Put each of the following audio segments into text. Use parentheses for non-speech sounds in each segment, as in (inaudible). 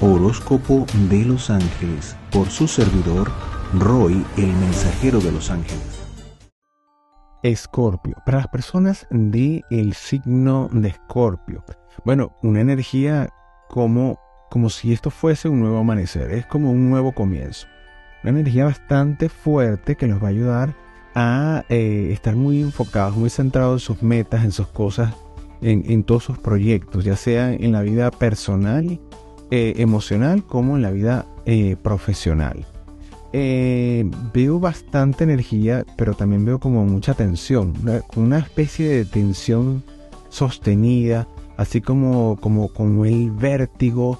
Horóscopo de los Ángeles por su servidor Roy, el mensajero de los ángeles. Escorpio. Para las personas del el signo de Escorpio. Bueno, una energía como, como si esto fuese un nuevo amanecer. Es como un nuevo comienzo. Una energía bastante fuerte que nos va a ayudar a eh, estar muy enfocados, muy centrados en sus metas, en sus cosas, en, todos sus proyectos, ya sea en la vida personal, eh, emocional, como en la vida eh, profesional. veo bastante energía, pero también veo como mucha tensión, una, especie de tensión sostenida, así como, como, como el vértigo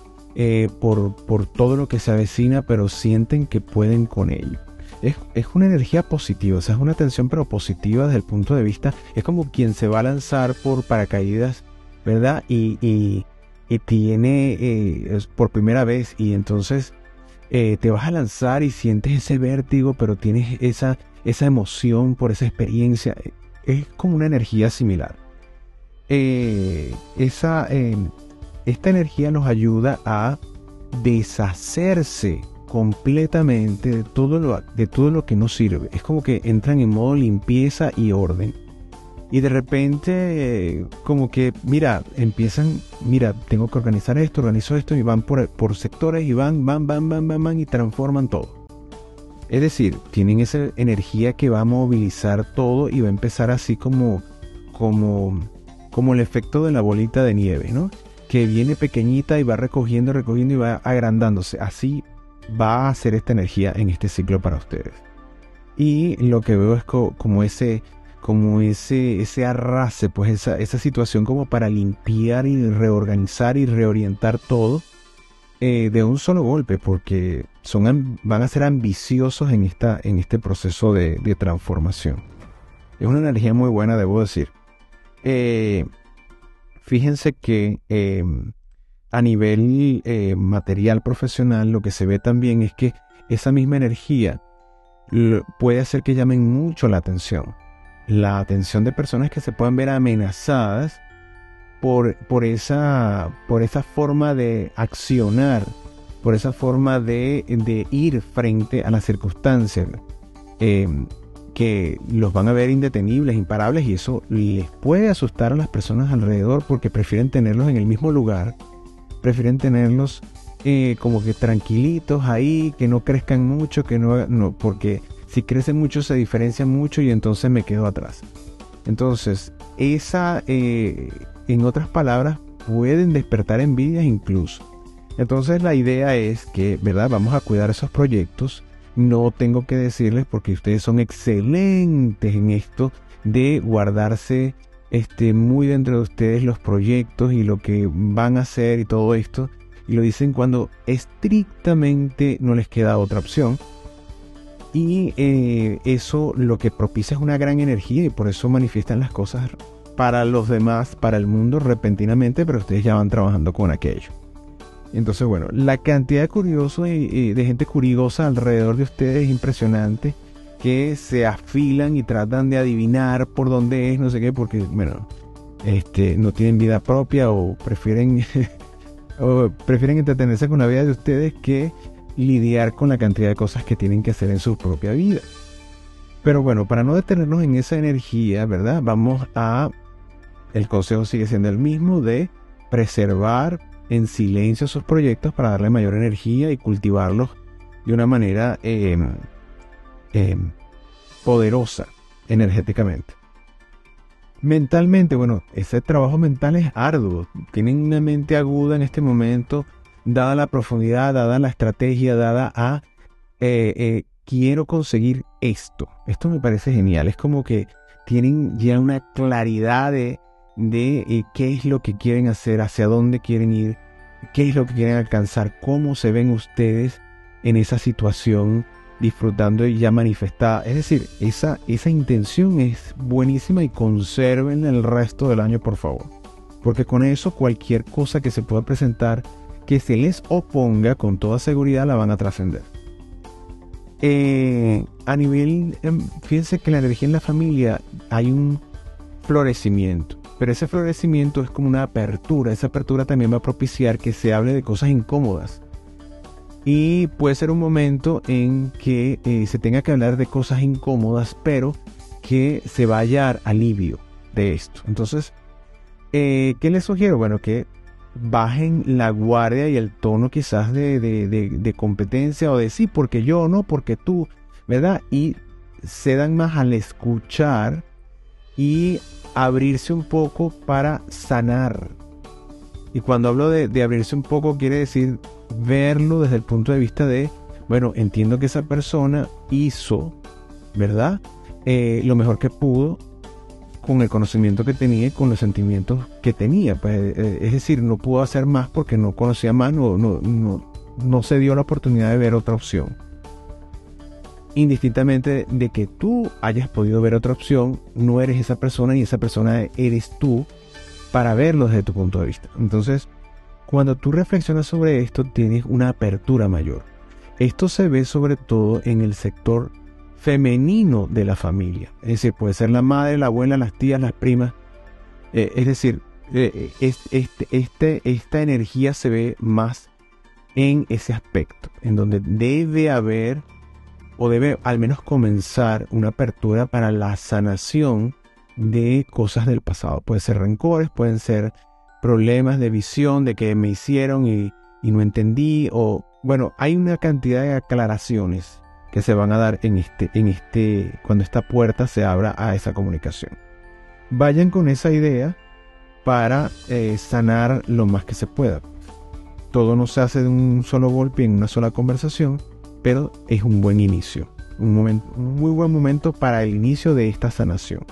por, por todo lo que se avecina, pero sienten que pueden con ello es, una energía positiva, o es una tensión pero positiva desde el punto de vista, es como quien se va a lanzar por paracaídas, ¿verdad? Y, tiene eh, por primera vez y entonces eh, te vas a lanzar y sientes ese vértigo, pero tienes esa, esa emoción por esa experiencia. Es como una energía similar. Eh, esa, esta energía nos ayuda a deshacerse completamente de todo, lo, de todo lo que no sirve. Es como que entran en modo limpieza y orden. Y de repente, como que, mira, empiezan, mira, tengo que organizar esto, organizo esto, y van por, por sectores y van, van, van, van, van, van, y transforman todo. Es decir, tienen esa energía que va a movilizar todo y va a empezar así como, como, como el efecto de la bolita de nieve, ¿no? Que viene pequeñita y va recogiendo, recogiendo y va agrandándose. Así va a ser esta energía en este ciclo para ustedes. Y lo que veo es como ese, como ese, ese arrase, pues esa, esa situación como para limpiar y reorganizar y reorientar todo eh, de un solo golpe, porque son, van a ser ambiciosos en, esta, en este proceso de, transformación. Es una energía muy buena, debo decir. Eh, fíjense que em, a nivel eh, material profesional, lo que se ve también es que esa misma energía puede hacer que llamen mucho la atención. La atención de personas que se puedan ver amenazadas por, por, esa, por esa forma de accionar, por esa forma de, ir frente a las circunstancias. Em, que los van a ver indetenibles, imparables, y eso les puede asustar a las personas alrededor porque prefieren tenerlos en el mismo lugar prefieren tenerlos eh, como que tranquilitos ahí, que no crezcan mucho, que no, no, porque si crecen mucho se diferencian mucho y entonces me quedo atrás. Entonces, esa, eh, en otras palabras, pueden despertar envidias incluso. Entonces la idea es que, ¿verdad? Vamos a cuidar esos proyectos. No tengo que decirles porque ustedes son excelentes en esto de guardarse este, muy dentro de ustedes los proyectos y lo que van a hacer y todo esto. Y lo dicen cuando estrictamente no les queda otra opción. Y eh, eso lo que propicia es una gran energía y por eso manifiestan las cosas para los demás, para el mundo repentinamente, pero ustedes ya van trabajando con aquello. Entonces, bueno, la cantidad de curiosos y, de gente curiosa alrededor de ustedes es impresionante que se afilan y tratan de adivinar por dónde es, no sé qué, porque, bueno, este, no tienen vida propia o prefieren, (laughs) o prefieren entretenerse con la vida de ustedes que lidiar con la cantidad de cosas que tienen que hacer en su propia vida. Pero bueno, para no detenernos en esa energía, ¿verdad? Vamos a... El consejo sigue siendo el mismo de preservar en silencio sus proyectos para darle mayor energía y cultivarlos de una manera eh, Em, poderosa energéticamente. Mentalmente, bueno, ese trabajo mental es arduo. Tienen una mente aguda en este momento, dada la profundidad, dada la estrategia, dada a eh, eh, quiero conseguir esto. Esto me parece genial. Es como que tienen ya una claridad de, eh, qué es lo que quieren hacer, hacia dónde quieren ir, qué es lo que quieren alcanzar, cómo se ven ustedes en esa situación disfrutando y ya manifestada. Es decir, esa, esa intención es buenísima y conserven el resto del año, por favor. Porque con eso cualquier cosa que se pueda presentar que se les oponga, con toda seguridad la van a trascender. Eh, a nivel, em, fíjense que la energía en la familia hay un florecimiento, pero ese florecimiento es como una apertura, esa apertura también va a propiciar que se hable de cosas incómodas Y puede ser un momento en que eh, se tenga que hablar de cosas incómodas, pero que se va a alivio de esto. Entonces, eh, ¿qué les sugiero? Bueno, que bajen la guardia y el tono quizás de, de, competencia o de sí, porque yo, no, porque tú, ¿verdad? Y se dan más al escuchar y abrirse un poco para sanar. Y cuando hablo de, abrirse un poco, quiere decir verlo desde el punto de vista de, bueno, entiendo que esa persona hizo, ¿verdad? Eh, lo mejor que pudo con el conocimiento que tenía y con los sentimientos que tenía. Pues, eh, es decir, no pudo hacer más porque no conocía más, no, no, no, se dio la oportunidad de ver otra opción. Indistintamente de que tú hayas podido ver otra opción, no eres esa persona y esa persona eres tú para verlo desde tu punto de vista. Entonces, cuando tú reflexionas sobre esto, tienes una apertura mayor. Esto se ve sobre todo en el sector femenino de la familia. Es decir, puede ser la madre, la abuela, las tías, las primas. Eh, es decir, eh, este, este, esta energía se ve más en ese aspecto, en donde debe haber o debe al menos comenzar una apertura para la sanación de cosas del pasado. Pueden ser rencores, pueden ser problemas de visión, de que me hicieron y, y no entendí, o bueno, hay una cantidad de aclaraciones que se van a dar en este, en este, cuando esta puerta se abra a esa comunicación. Vayan con esa idea para eh, sanar lo más que se pueda. Todo no se hace de un solo golpe en una sola conversación, pero es un buen inicio, un, momento, un muy buen momento para el inicio de esta sanación.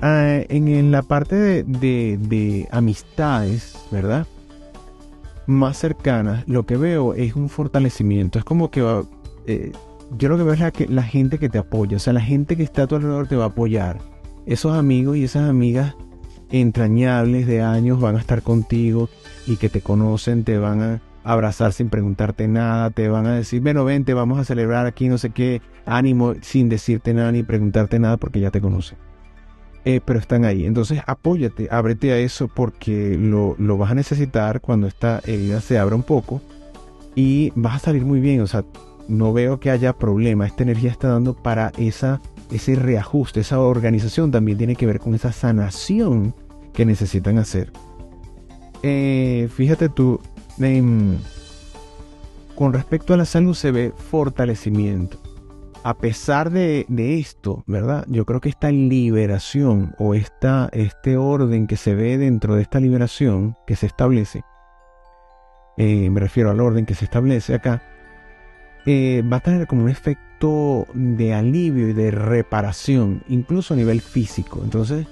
Ah, en, la parte de, de amistades, ¿verdad? Más cercanas, lo que veo es un fortalecimiento. Es como que eh, yo lo que veo es la, que, la gente que te apoya, o sea, la gente que está a tu alrededor te va a apoyar. Esos amigos y esas amigas entrañables de años van a estar contigo y que te conocen, te van a abrazar sin preguntarte nada, te van a decir, bueno, vente, vamos a celebrar aquí no sé qué, ánimo, sin decirte nada ni preguntarte nada porque ya te conocen. Eh, pero están ahí. Entonces apóyate, ábrete a eso porque lo, lo vas a necesitar cuando esta herida se abra un poco y vas a salir muy bien. O sea, no veo que haya problema. Esta energía está dando para esa, ese reajuste, esa organización también tiene que ver con esa sanación que necesitan hacer. Eh, fíjate tú, em, con respecto a la salud se ve fortalecimiento. A pesar de, esto, ¿verdad? Yo creo que esta liberación o esta, este orden que se ve dentro de esta liberación que se establece, eh, me refiero al orden que se establece acá, eh, va a tener como un efecto de alivio y de reparación, incluso a nivel físico. Entonces,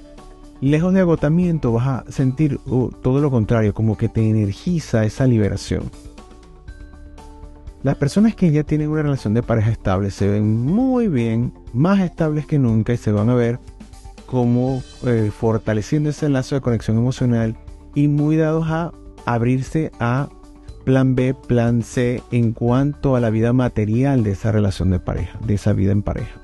lejos de agotamiento, vas a sentir todo lo contrario, como que te energiza esa liberación. Las personas que ya tienen una relación de pareja estable se ven muy bien, más estables que nunca y se van a ver como eh, fortaleciendo ese lazo de conexión emocional y muy dados a abrirse a plan B, plan C en cuanto a la vida material de esa relación de pareja, de esa vida en pareja.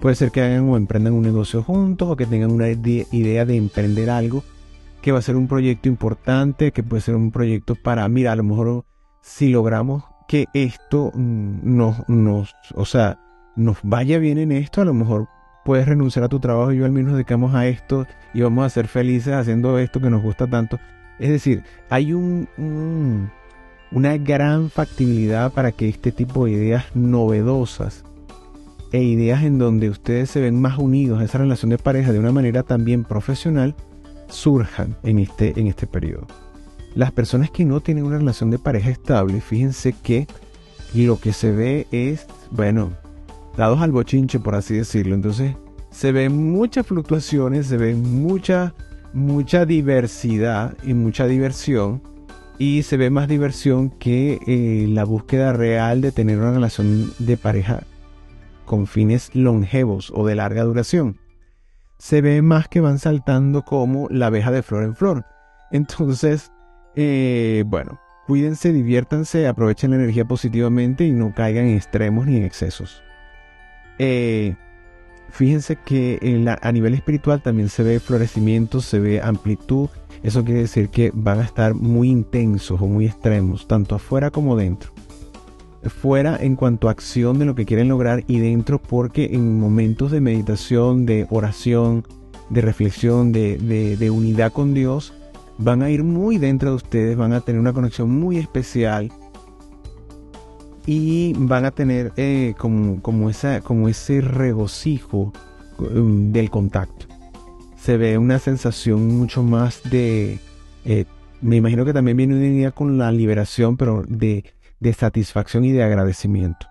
Puede ser que hagan o emprendan un negocio juntos o que tengan una idea de emprender algo que va a ser un proyecto importante, que puede ser un proyecto para, mira, a lo mejor si logramos que esto mm, nos, nos, o sea, nos vaya bien en esto, a lo mejor puedes renunciar a tu trabajo y yo al menos nos dedicamos a esto y vamos a ser felices haciendo esto que nos gusta tanto. Es decir, hay un, una gran factibilidad para que este tipo de ideas novedosas e ideas en donde ustedes se ven más unidos a esa relación de pareja de una manera también profesional surjan en este, en este periodo. Las personas que no tienen una relación de pareja estable, fíjense que lo que se ve es, bueno, dados al bochinche, por así decirlo. Entonces, se ven muchas fluctuaciones, se ven mucha, mucha diversidad y mucha diversión y se ve más diversión que eh, la búsqueda real de tener una relación de pareja con fines longevos o de larga duración. Se ve más que van saltando como la abeja de flor en flor. Entonces, eh, bueno, cuídense, diviértanse, aprovechen la energía positivamente y no caigan en extremos ni en excesos. Eh, fíjense que a nivel espiritual también se ve florecimiento, se ve amplitud, eso quiere decir que van a estar muy intensos o muy extremos, tanto afuera como dentro. fuera en cuanto a acción de lo que quieren lograr y dentro porque en momentos de meditación, de oración, de reflexión, de, unidad con Dios, van a ir muy dentro de ustedes, van a tener una conexión muy especial y van a tener eh, como, como, esa, como ese regocijo um, del contacto. Se ve una sensación mucho más de, eh, me imagino que también viene unida con la liberación, pero de de satisfacción y de agradecimiento.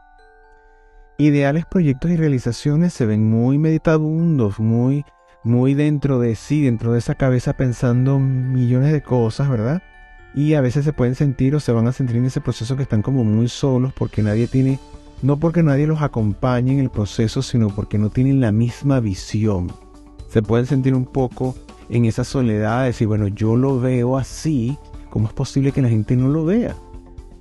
Ideales proyectos y realizaciones se ven muy meditabundos, muy, muy dentro de sí, dentro de esa cabeza pensando millones de cosas, ¿verdad? Y a veces se pueden sentir o se van a sentir en ese proceso que están como muy solos porque nadie tiene, no porque nadie los acompañe en el proceso, sino porque no tienen la misma visión. Se pueden sentir un poco en esa soledad, de decir, bueno, yo lo veo así, ¿cómo es posible que la gente no lo vea?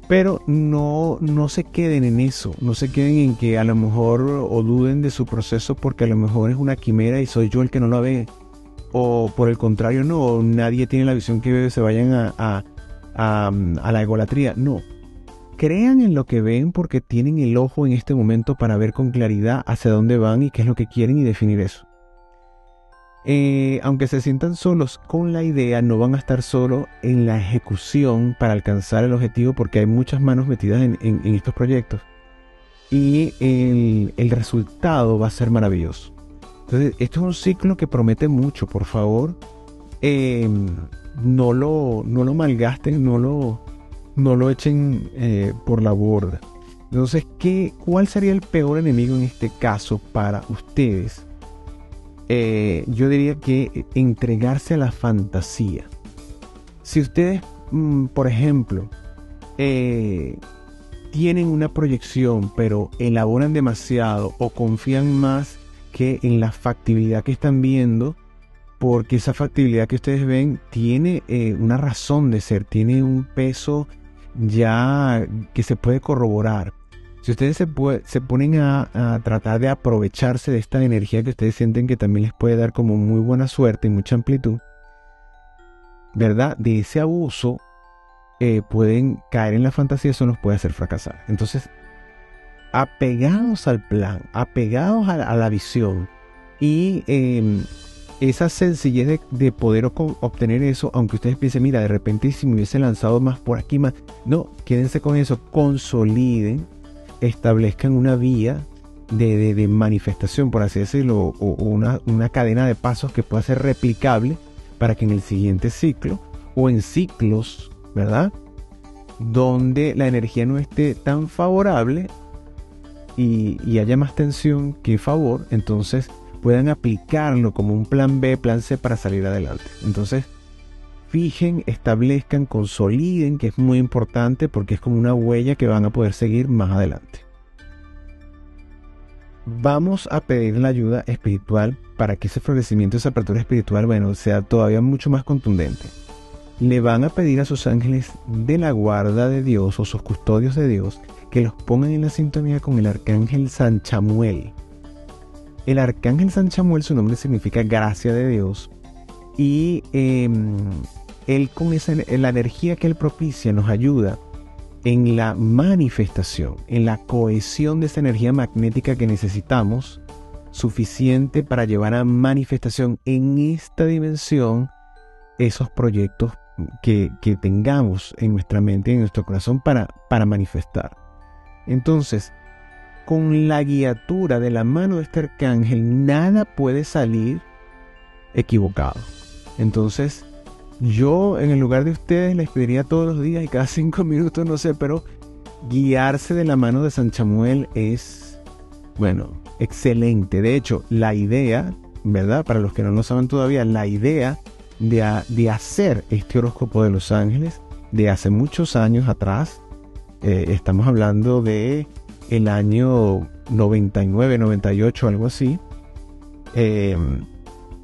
Pero no, no se queden en eso, no se queden en que a lo mejor o duden de su proceso porque a lo mejor es una quimera y soy yo el que no lo ve. O por el contrario, no, nadie tiene la visión que se vayan a, a, la egolatría. No, crean en lo que ven porque tienen el ojo en este momento para ver con claridad hacia dónde van y qué es lo que quieren y definir eso. Eh, aunque se sientan solos con la idea, no van a estar solos en la ejecución para alcanzar el objetivo porque hay muchas manos metidas en, estos proyectos. Y el, resultado va a ser maravilloso. Entonces, esto es un ciclo que promete mucho, por favor. Em, no, lo, no lo malgasten, no lo, no lo echen eh, por la borda. Entonces, ¿qué, ¿cuál sería el peor enemigo en este caso para ustedes? Eh, yo diría que entregarse a la fantasía. Si ustedes, mm, por ejemplo, eh, tienen una proyección, pero elaboran demasiado o confían más que en la factibilidad que están viendo, porque esa factibilidad que ustedes ven tiene eh, una razón de ser, tiene un peso ya que se puede corroborar. Si ustedes se, se ponen a, tratar de aprovecharse de esta energía que ustedes sienten que también les puede dar como muy buena suerte y mucha amplitud, ¿verdad? De ese abuso eh, pueden caer en la fantasía, eso nos puede hacer fracasar. Entonces, apegados al plan, apegados a, la visión y em, esa sencillez de, poder obtener eso, aunque ustedes piensen, mira, de repente si me hubiese lanzado más por aquí, más, no, quédense con eso, consoliden establezcan una vía de, manifestación, por así decirlo, o, una, cadena de pasos que pueda ser replicable para que en el siguiente ciclo o en ciclos, ¿verdad? Donde la energía no esté tan favorable y haya más tensión que favor, entonces puedan aplicarlo como un plan B, plan C para salir adelante. Entonces, fijen, establezcan, consoliden, que es muy importante porque es como una huella que van a poder seguir más adelante. Vamos a pedir la ayuda espiritual para que ese florecimiento, esa apertura espiritual, bueno, sea todavía mucho más contundente. Le van a pedir a sus ángeles de la guarda de Dios o sus custodios de Dios que los pongan en la sintonía con el arcángel San Chamuel. El arcángel San Chamuel, su nombre significa gracia de Dios, y em, él con esa, la energía que él propicia nos ayuda en la manifestación, en la cohesión de esa energía magnética que necesitamos, suficiente para llevar a manifestación en esta dimensión esos proyectos que, tengamos en nuestra mente, en nuestro corazón para, para manifestar. Entonces, con la guiatura de la mano de este arcángel, nada puede salir equivocado. Entonces, yo en el lugar de ustedes les pediría todos los días y cada (laughs) cinco minutos, no sé, pero guiarse de la mano de San Chamuel es, bueno, excelente. De hecho, la idea, ¿verdad? Para los que no lo saben todavía, la idea de, hacer este horóscopo de los ángeles de hace muchos años atrás, eh, estamos hablando de el año 99, 98, algo así. Eh,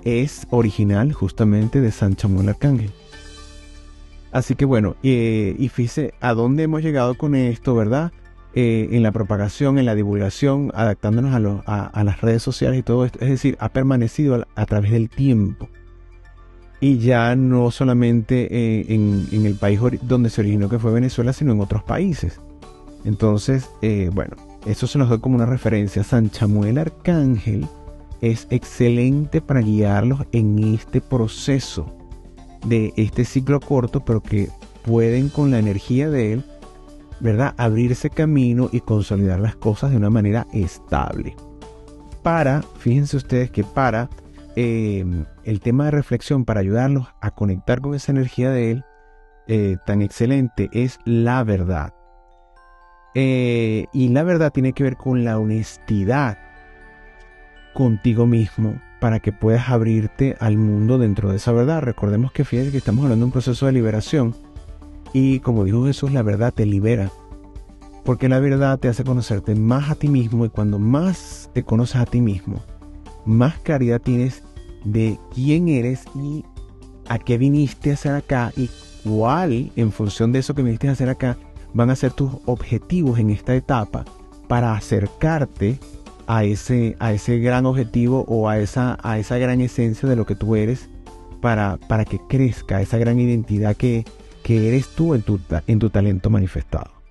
es original justamente de San Chamuel Arcángel. Así que bueno, eh, y fíjese a dónde hemos llegado con esto, ¿verdad? Eh, en la propagación, en la divulgación, adaptándonos a, las redes sociales y todo esto. Es decir, ha permanecido a, través del tiempo. Y ya no solamente eh, en, el país donde se originó, que fue Venezuela, sino en otros países. Entonces, eh, bueno, eso se nos da como una referencia. San Chamuel Arcángel es excelente para guiarlos en este proceso de este ciclo corto, pero que pueden con la energía de él, ¿verdad? Abrirse camino y consolidar las cosas de una manera estable. Para, fíjense ustedes que para eh, el tema de reflexión, para ayudarlos a conectar con esa energía de él, eh, tan excelente, es la verdad. Eh, y la verdad tiene que ver con la honestidad contigo mismo para que puedas abrirte al mundo dentro de esa verdad. Recordemos que fíjate que estamos hablando de un proceso de liberación y como dijo Jesús, la verdad te libera. Porque la verdad te hace conocerte más a ti mismo y cuando más te conoces a ti mismo, más claridad tienes de quién eres y a qué viniste a hacer acá y cuál, en función de eso que viniste a hacer acá, van a ser tus objetivos en esta etapa para acercarte a ese, a ese gran objetivo o a esa, a esa gran esencia de lo que tú eres para, para que crezca esa gran identidad que, que eres tú en tu, en tu talento manifestado.